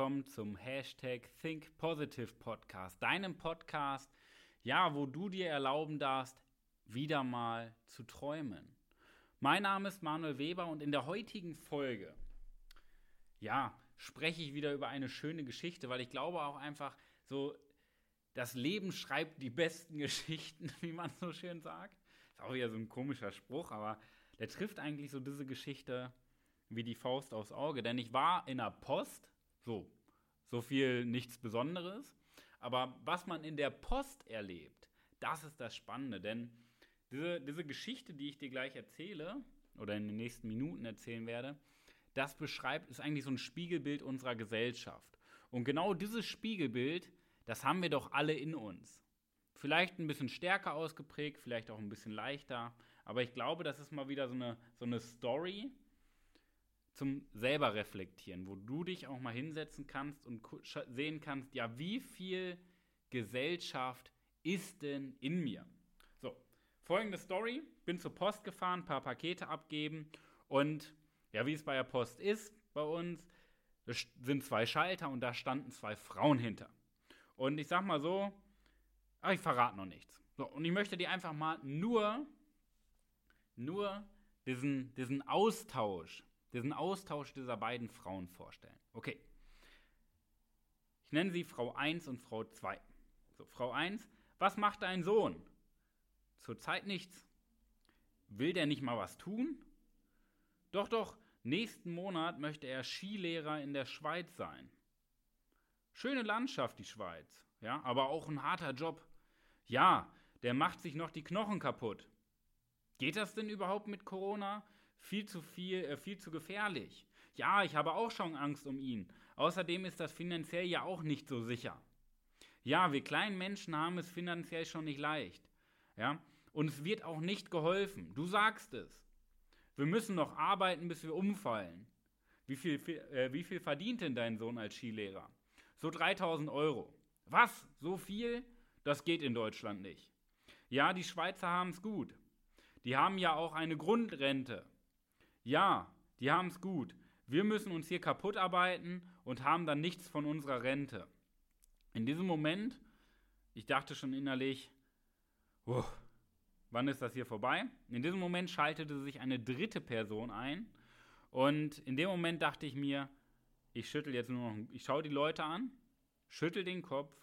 willkommen zum Hashtag Think Positive Podcast, deinem Podcast, ja, wo du dir erlauben darfst, wieder mal zu träumen. Mein Name ist Manuel Weber und in der heutigen Folge, ja, spreche ich wieder über eine schöne Geschichte, weil ich glaube auch einfach so, das Leben schreibt die besten Geschichten, wie man so schön sagt. Ist auch wieder so ein komischer Spruch, aber der trifft eigentlich so diese Geschichte wie die Faust aufs Auge. Denn ich war in der Post, so, so viel nichts Besonderes. Aber was man in der Post erlebt, das ist das Spannende. Denn diese, diese Geschichte, die ich dir gleich erzähle, oder in den nächsten Minuten erzählen werde, das beschreibt, ist eigentlich so ein Spiegelbild unserer Gesellschaft. Und genau dieses Spiegelbild, das haben wir doch alle in uns. Vielleicht ein bisschen stärker ausgeprägt, vielleicht auch ein bisschen leichter. Aber ich glaube, das ist mal wieder so eine, so eine Story, zum selber reflektieren, wo du dich auch mal hinsetzen kannst und sehen kannst, ja, wie viel Gesellschaft ist denn in mir? So, folgende Story: Bin zur Post gefahren, paar Pakete abgeben und ja, wie es bei der Post ist bei uns, sind zwei Schalter und da standen zwei Frauen hinter. Und ich sag mal so, ach, ich verrate noch nichts. So, und ich möchte dir einfach mal nur, nur diesen, diesen Austausch diesen Austausch dieser beiden Frauen vorstellen. Okay. Ich nenne sie Frau 1 und Frau 2. So, Frau 1, was macht dein Sohn? Zurzeit nichts. Will der nicht mal was tun? Doch, doch, nächsten Monat möchte er Skilehrer in der Schweiz sein. Schöne Landschaft, die Schweiz, ja, aber auch ein harter Job. Ja, der macht sich noch die Knochen kaputt. Geht das denn überhaupt mit Corona? Viel zu viel, äh, viel zu gefährlich. Ja, ich habe auch schon Angst um ihn. Außerdem ist das finanziell ja auch nicht so sicher. Ja, wir kleinen Menschen haben es finanziell schon nicht leicht. Ja, und es wird auch nicht geholfen. Du sagst es. Wir müssen noch arbeiten, bis wir umfallen. Wie viel, äh, wie viel verdient denn dein Sohn als Skilehrer? So 3000 Euro. Was? So viel? Das geht in Deutschland nicht. Ja, die Schweizer haben es gut. Die haben ja auch eine Grundrente. Ja, die haben es gut. Wir müssen uns hier kaputt arbeiten und haben dann nichts von unserer Rente. In diesem Moment, ich dachte schon innerlich, oh, wann ist das hier vorbei? In diesem Moment schaltete sich eine dritte Person ein und in dem Moment dachte ich mir, ich schüttel jetzt nur noch, ich schaue die Leute an, schüttel den Kopf,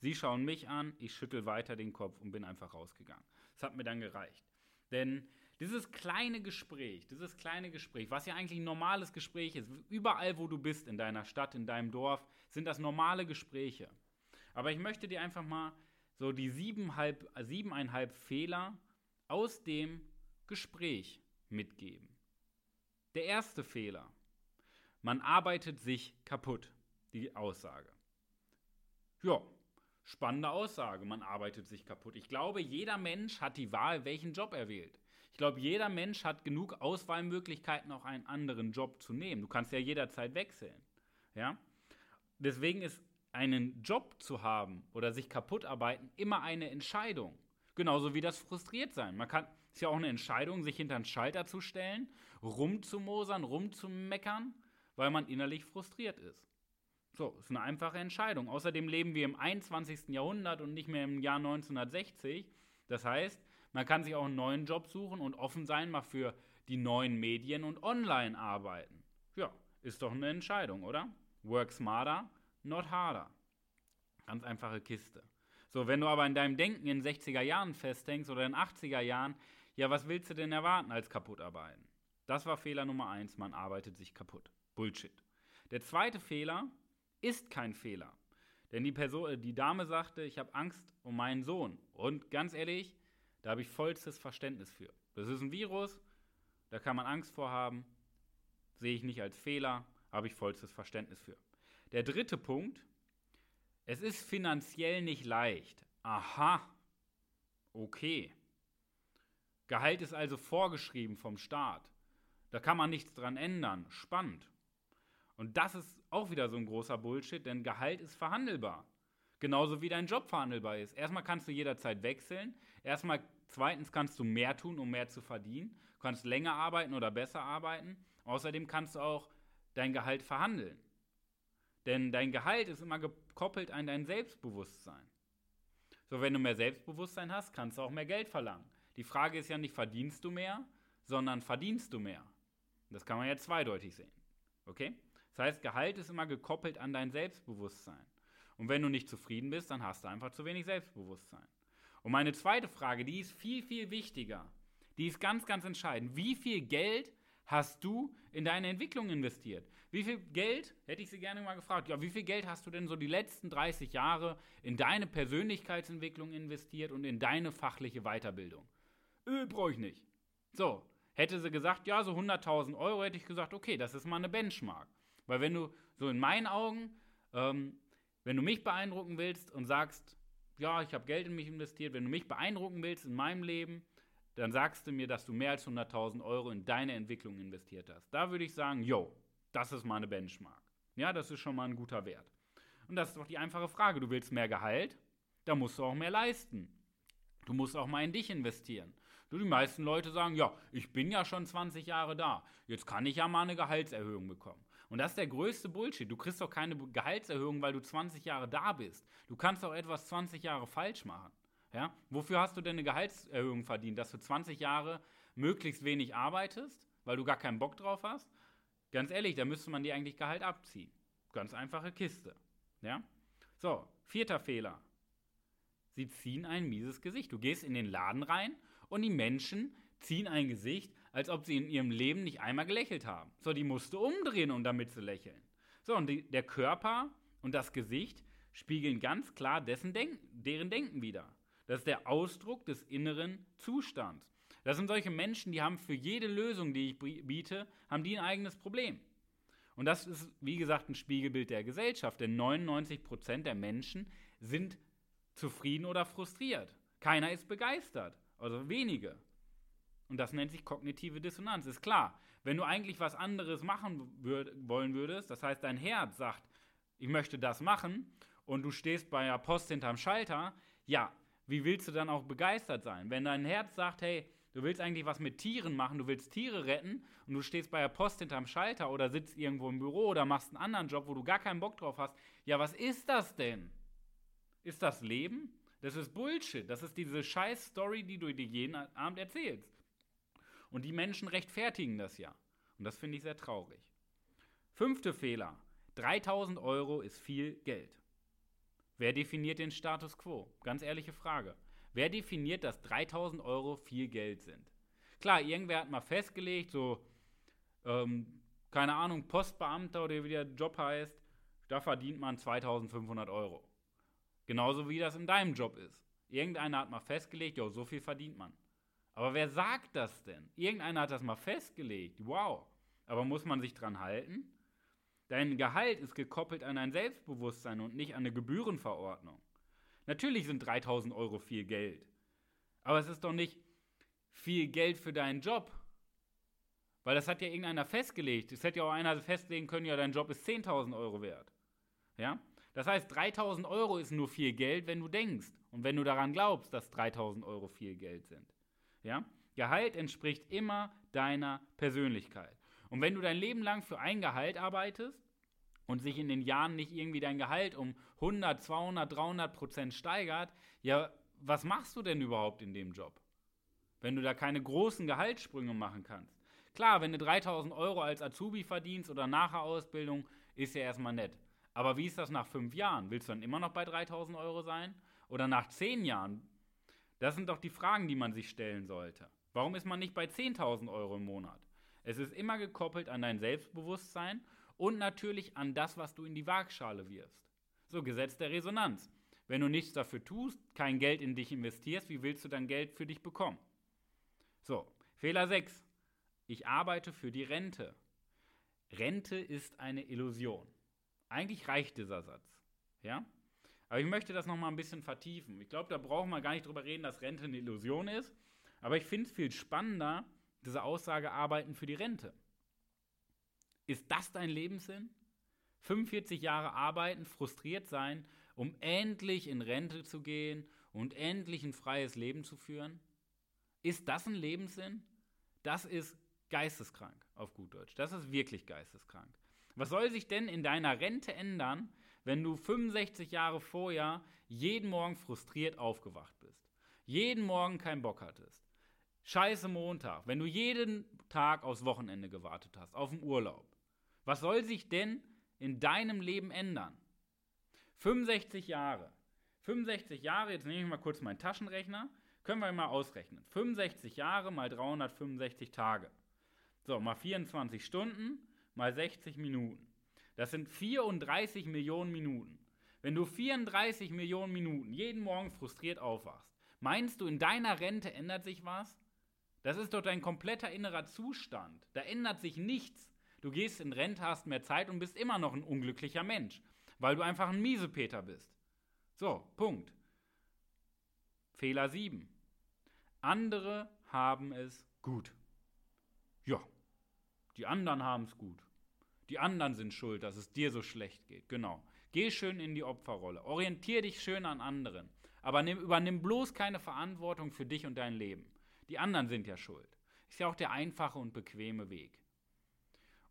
sie schauen mich an, ich schüttel weiter den Kopf und bin einfach rausgegangen. Das hat mir dann gereicht. Denn dieses kleine Gespräch, dieses kleine Gespräch, was ja eigentlich ein normales Gespräch ist, überall wo du bist, in deiner Stadt, in deinem Dorf, sind das normale Gespräche. Aber ich möchte dir einfach mal so die siebeneinhalb, siebeneinhalb Fehler aus dem Gespräch mitgeben. Der erste Fehler. Man arbeitet sich kaputt, die Aussage. Ja, spannende Aussage, man arbeitet sich kaputt. Ich glaube, jeder Mensch hat die Wahl, welchen Job er wählt. Ich glaube, jeder Mensch hat genug Auswahlmöglichkeiten, auch einen anderen Job zu nehmen. Du kannst ja jederzeit wechseln. Ja? Deswegen ist einen Job zu haben oder sich kaputt arbeiten immer eine Entscheidung. Genauso wie das frustriert sein. Man kann, ist ja auch eine Entscheidung, sich hinter einen Schalter zu stellen, rumzumosern, rumzumeckern, weil man innerlich frustriert ist. So, ist eine einfache Entscheidung. Außerdem leben wir im 21. Jahrhundert und nicht mehr im Jahr 1960. Das heißt, man kann sich auch einen neuen Job suchen und offen sein, mal für die neuen Medien und online arbeiten. Ja, ist doch eine Entscheidung, oder? Work smarter, not harder. Ganz einfache Kiste. So, wenn du aber in deinem Denken in 60er Jahren festhängst oder in 80er Jahren, ja, was willst du denn erwarten als kaputt arbeiten? Das war Fehler Nummer eins, man arbeitet sich kaputt. Bullshit. Der zweite Fehler ist kein Fehler. Denn die, Person, die Dame sagte, ich habe Angst um meinen Sohn. Und ganz ehrlich, da habe ich vollstes Verständnis für. Das ist ein Virus, da kann man Angst vor haben, sehe ich nicht als Fehler, habe ich vollstes Verständnis für. Der dritte Punkt, es ist finanziell nicht leicht. Aha, okay. Gehalt ist also vorgeschrieben vom Staat. Da kann man nichts dran ändern. Spannend. Und das ist auch wieder so ein großer Bullshit, denn Gehalt ist verhandelbar. Genauso wie dein Job verhandelbar ist. Erstmal kannst du jederzeit wechseln. Erstmal, zweitens kannst du mehr tun, um mehr zu verdienen. Du kannst länger arbeiten oder besser arbeiten. Außerdem kannst du auch dein Gehalt verhandeln. Denn dein Gehalt ist immer gekoppelt an dein Selbstbewusstsein. So, wenn du mehr Selbstbewusstsein hast, kannst du auch mehr Geld verlangen. Die Frage ist ja nicht, verdienst du mehr, sondern verdienst du mehr. Das kann man ja zweideutig sehen. Okay? Das heißt, Gehalt ist immer gekoppelt an dein Selbstbewusstsein. Und wenn du nicht zufrieden bist, dann hast du einfach zu wenig Selbstbewusstsein. Und meine zweite Frage, die ist viel, viel wichtiger. Die ist ganz, ganz entscheidend. Wie viel Geld hast du in deine Entwicklung investiert? Wie viel Geld, hätte ich sie gerne mal gefragt, ja, wie viel Geld hast du denn so die letzten 30 Jahre in deine Persönlichkeitsentwicklung investiert und in deine fachliche Weiterbildung? Öh, brauche ich nicht. So, hätte sie gesagt, ja, so 100.000 Euro, hätte ich gesagt, okay, das ist mal eine Benchmark. Weil wenn du so in meinen Augen, ähm, wenn du mich beeindrucken willst und sagst, ja, ich habe Geld in mich investiert, wenn du mich beeindrucken willst in meinem Leben, dann sagst du mir, dass du mehr als 100.000 Euro in deine Entwicklung investiert hast. Da würde ich sagen, yo, das ist mal eine Benchmark. Ja, das ist schon mal ein guter Wert. Und das ist doch die einfache Frage. Du willst mehr Gehalt, da musst du auch mehr leisten. Du musst auch mal in dich investieren. Du, die meisten Leute sagen, ja, ich bin ja schon 20 Jahre da, jetzt kann ich ja mal eine Gehaltserhöhung bekommen. Und das ist der größte Bullshit. Du kriegst doch keine Gehaltserhöhung, weil du 20 Jahre da bist. Du kannst auch etwas 20 Jahre falsch machen. Ja? Wofür hast du denn eine Gehaltserhöhung verdient? Dass du 20 Jahre möglichst wenig arbeitest, weil du gar keinen Bock drauf hast? Ganz ehrlich, da müsste man dir eigentlich Gehalt abziehen. Ganz einfache Kiste. Ja? So, vierter Fehler. Sie ziehen ein mieses Gesicht. Du gehst in den Laden rein und die Menschen ziehen ein Gesicht, als ob sie in ihrem Leben nicht einmal gelächelt haben. So, die musste umdrehen, um damit zu lächeln. So, und die, der Körper und das Gesicht spiegeln ganz klar dessen Denk deren Denken wider. Das ist der Ausdruck des inneren Zustands. Das sind solche Menschen, die haben für jede Lösung, die ich biete, haben die ein eigenes Problem. Und das ist, wie gesagt, ein Spiegelbild der Gesellschaft, denn 99% der Menschen sind zufrieden oder frustriert. Keiner ist begeistert, also wenige. Und das nennt sich kognitive Dissonanz. Ist klar, wenn du eigentlich was anderes machen würd, wollen würdest, das heißt, dein Herz sagt, ich möchte das machen, und du stehst bei der Post hinterm Schalter, ja, wie willst du dann auch begeistert sein? Wenn dein Herz sagt, hey, du willst eigentlich was mit Tieren machen, du willst Tiere retten und du stehst bei der Post hinterm Schalter oder sitzt irgendwo im Büro oder machst einen anderen Job, wo du gar keinen Bock drauf hast, ja, was ist das denn? Ist das Leben? Das ist Bullshit. Das ist diese scheiß Story, die du dir jeden Abend erzählst. Und die Menschen rechtfertigen das ja. Und das finde ich sehr traurig. Fünfte Fehler. 3000 Euro ist viel Geld. Wer definiert den Status quo? Ganz ehrliche Frage. Wer definiert, dass 3000 Euro viel Geld sind? Klar, irgendwer hat mal festgelegt, so, ähm, keine Ahnung, Postbeamter oder wie der Job heißt, da verdient man 2500 Euro. Genauso wie das in deinem Job ist. Irgendeiner hat mal festgelegt, ja, so viel verdient man. Aber wer sagt das denn? Irgendeiner hat das mal festgelegt. Wow. Aber muss man sich dran halten? Dein Gehalt ist gekoppelt an ein Selbstbewusstsein und nicht an eine Gebührenverordnung. Natürlich sind 3000 Euro viel Geld. Aber es ist doch nicht viel Geld für deinen Job. Weil das hat ja irgendeiner festgelegt. Es hätte ja auch einer festlegen können, ja, dein Job ist 10.000 Euro wert. Ja? Das heißt, 3000 Euro ist nur viel Geld, wenn du denkst und wenn du daran glaubst, dass 3000 Euro viel Geld sind. Ja? Gehalt entspricht immer deiner Persönlichkeit. Und wenn du dein Leben lang für ein Gehalt arbeitest und sich in den Jahren nicht irgendwie dein Gehalt um 100, 200, 300 Prozent steigert, ja, was machst du denn überhaupt in dem Job? Wenn du da keine großen Gehaltssprünge machen kannst. Klar, wenn du 3000 Euro als Azubi verdienst oder nach der Ausbildung, ist ja erstmal nett. Aber wie ist das nach fünf Jahren? Willst du dann immer noch bei 3000 Euro sein? Oder nach zehn Jahren? Das sind doch die Fragen, die man sich stellen sollte. Warum ist man nicht bei 10.000 Euro im Monat? Es ist immer gekoppelt an dein Selbstbewusstsein und natürlich an das, was du in die Waagschale wirfst. So, Gesetz der Resonanz. Wenn du nichts dafür tust, kein Geld in dich investierst, wie willst du dann Geld für dich bekommen? So, Fehler 6. Ich arbeite für die Rente. Rente ist eine Illusion. Eigentlich reicht dieser Satz. Ja? Aber ich möchte das nochmal ein bisschen vertiefen. Ich glaube, da brauchen wir gar nicht drüber reden, dass Rente eine Illusion ist. Aber ich finde es viel spannender, diese Aussage Arbeiten für die Rente. Ist das dein Lebenssinn? 45 Jahre arbeiten, frustriert sein, um endlich in Rente zu gehen und endlich ein freies Leben zu führen? Ist das ein Lebenssinn? Das ist geisteskrank, auf gut Deutsch. Das ist wirklich geisteskrank. Was soll sich denn in deiner Rente ändern, wenn du 65 Jahre vorher jeden Morgen frustriert aufgewacht bist? Jeden Morgen keinen Bock hattest? Scheiße Montag, wenn du jeden Tag aufs Wochenende gewartet hast, auf den Urlaub. Was soll sich denn in deinem Leben ändern? 65 Jahre. 65 Jahre, jetzt nehme ich mal kurz meinen Taschenrechner, können wir mal ausrechnen. 65 Jahre mal 365 Tage. So, mal 24 Stunden mal 60 Minuten. Das sind 34 Millionen Minuten. Wenn du 34 Millionen Minuten jeden Morgen frustriert aufwachst, meinst du, in deiner Rente ändert sich was? Das ist doch dein kompletter innerer Zustand. Da ändert sich nichts. Du gehst in Rente, hast mehr Zeit und bist immer noch ein unglücklicher Mensch, weil du einfach ein Miesepeter bist. So, Punkt. Fehler 7. Andere haben es gut. Ja, die anderen haben es gut. Die anderen sind schuld, dass es dir so schlecht geht. Genau. Geh schön in die Opferrolle. Orientier dich schön an anderen. Aber nimm, übernimm bloß keine Verantwortung für dich und dein Leben. Die anderen sind ja schuld. Ist ja auch der einfache und bequeme Weg.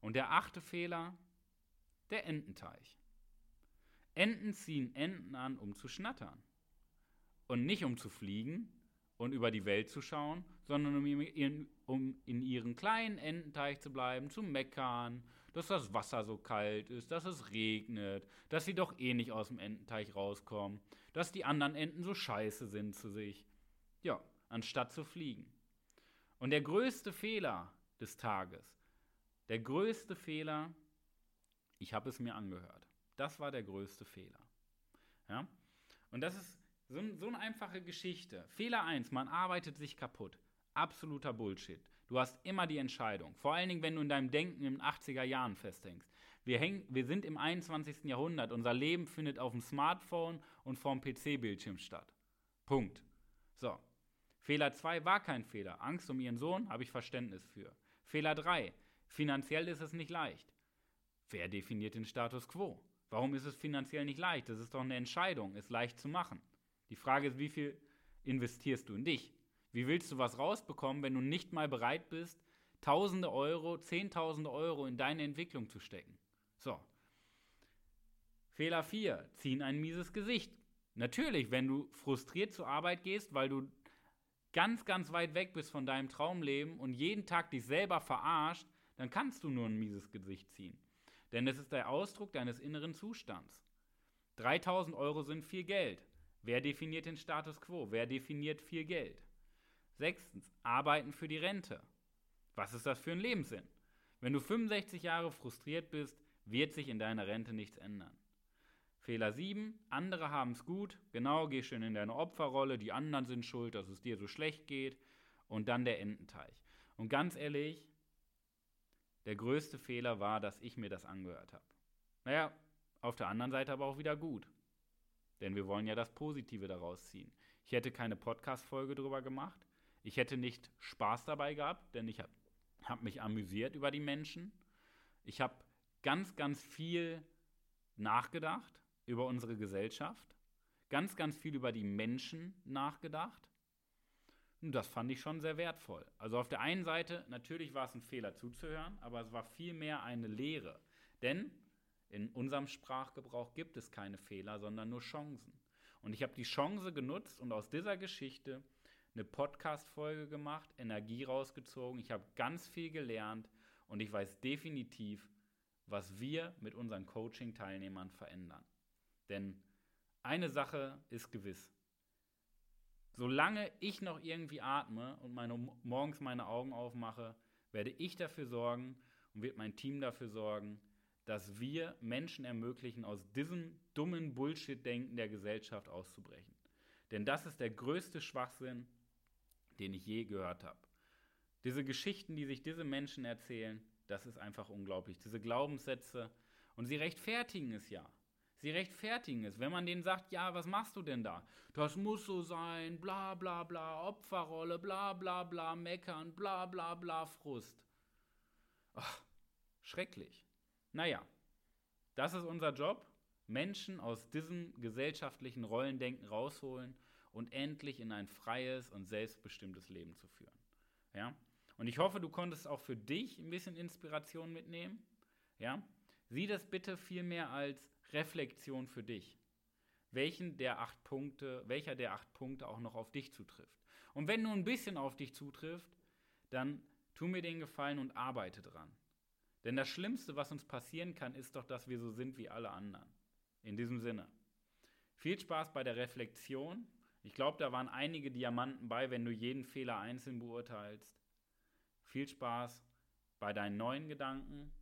Und der achte Fehler, der Ententeich. Enten ziehen Enten an, um zu schnattern. Und nicht um zu fliegen und über die Welt zu schauen, sondern um in, um in ihren kleinen Ententeich zu bleiben, zu meckern, dass das Wasser so kalt ist, dass es regnet, dass sie doch eh nicht aus dem Ententeich rauskommen, dass die anderen Enten so scheiße sind zu sich. Ja, anstatt zu fliegen. Und der größte Fehler des Tages, der größte Fehler, ich habe es mir angehört. Das war der größte Fehler. Ja? Und das ist so, so eine einfache Geschichte. Fehler 1, man arbeitet sich kaputt. Absoluter Bullshit. Du hast immer die Entscheidung. Vor allen Dingen, wenn du in deinem Denken in den 80er Jahren festhängst. Wir, häng, wir sind im 21. Jahrhundert. Unser Leben findet auf dem Smartphone und vorm PC-Bildschirm statt. Punkt. So, Fehler 2 war kein Fehler. Angst um ihren Sohn habe ich Verständnis für. Fehler 3. Finanziell ist es nicht leicht. Wer definiert den Status quo? Warum ist es finanziell nicht leicht? Das ist doch eine Entscheidung, ist leicht zu machen. Die Frage ist, wie viel investierst du in dich? Wie willst du was rausbekommen, wenn du nicht mal bereit bist, Tausende Euro, Zehntausende Euro in deine Entwicklung zu stecken? So. Fehler 4. Ziehen ein mieses Gesicht. Natürlich, wenn du frustriert zur Arbeit gehst, weil du ganz, ganz weit weg bist von deinem Traumleben und jeden Tag dich selber verarscht, dann kannst du nur ein mieses Gesicht ziehen. Denn es ist der Ausdruck deines inneren Zustands. 3000 Euro sind viel Geld. Wer definiert den Status quo? Wer definiert viel Geld? Sechstens, arbeiten für die Rente. Was ist das für ein Lebenssinn? Wenn du 65 Jahre frustriert bist, wird sich in deiner Rente nichts ändern. Fehler 7. Andere haben es gut. Genau, geh schön in deine Opferrolle. Die anderen sind schuld, dass es dir so schlecht geht. Und dann der Ententeich. Und ganz ehrlich, der größte Fehler war, dass ich mir das angehört habe. Naja, auf der anderen Seite aber auch wieder gut. Denn wir wollen ja das Positive daraus ziehen. Ich hätte keine Podcast-Folge drüber gemacht. Ich hätte nicht Spaß dabei gehabt, denn ich habe hab mich amüsiert über die Menschen. Ich habe ganz, ganz viel nachgedacht über unsere Gesellschaft, ganz, ganz viel über die Menschen nachgedacht. Und das fand ich schon sehr wertvoll. Also auf der einen Seite, natürlich war es ein Fehler zuzuhören, aber es war vielmehr eine Lehre. Denn in unserem Sprachgebrauch gibt es keine Fehler, sondern nur Chancen. Und ich habe die Chance genutzt und aus dieser Geschichte eine Podcast-Folge gemacht, Energie rausgezogen. Ich habe ganz viel gelernt und ich weiß definitiv, was wir mit unseren Coaching-Teilnehmern verändern. Denn eine Sache ist gewiss. Solange ich noch irgendwie atme und meine, morgens meine Augen aufmache, werde ich dafür sorgen und wird mein Team dafür sorgen, dass wir Menschen ermöglichen, aus diesem dummen Bullshit-Denken der Gesellschaft auszubrechen. Denn das ist der größte Schwachsinn, den ich je gehört habe. Diese Geschichten, die sich diese Menschen erzählen, das ist einfach unglaublich. Diese Glaubenssätze, und sie rechtfertigen es ja. Sie rechtfertigen es. Wenn man denen sagt, ja, was machst du denn da? Das muss so sein, bla bla bla, Opferrolle, bla bla bla, meckern, bla bla bla, Frust. Ach, schrecklich. Naja, das ist unser Job. Menschen aus diesem gesellschaftlichen Rollendenken rausholen und endlich in ein freies und selbstbestimmtes Leben zu führen. Ja? Und ich hoffe, du konntest auch für dich ein bisschen Inspiration mitnehmen. Ja? Sieh das bitte vielmehr als Reflexion für dich. Welchen der acht Punkte, welcher der acht Punkte auch noch auf dich zutrifft. Und wenn nur ein bisschen auf dich zutrifft, dann tu mir den Gefallen und arbeite dran. Denn das Schlimmste, was uns passieren kann, ist doch, dass wir so sind wie alle anderen. In diesem Sinne. Viel Spaß bei der Reflexion. Ich glaube, da waren einige Diamanten bei, wenn du jeden Fehler einzeln beurteilst. Viel Spaß bei deinen neuen Gedanken.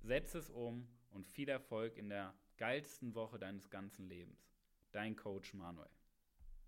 Setz es um und viel Erfolg in der geilsten Woche deines ganzen Lebens. Dein Coach Manuel.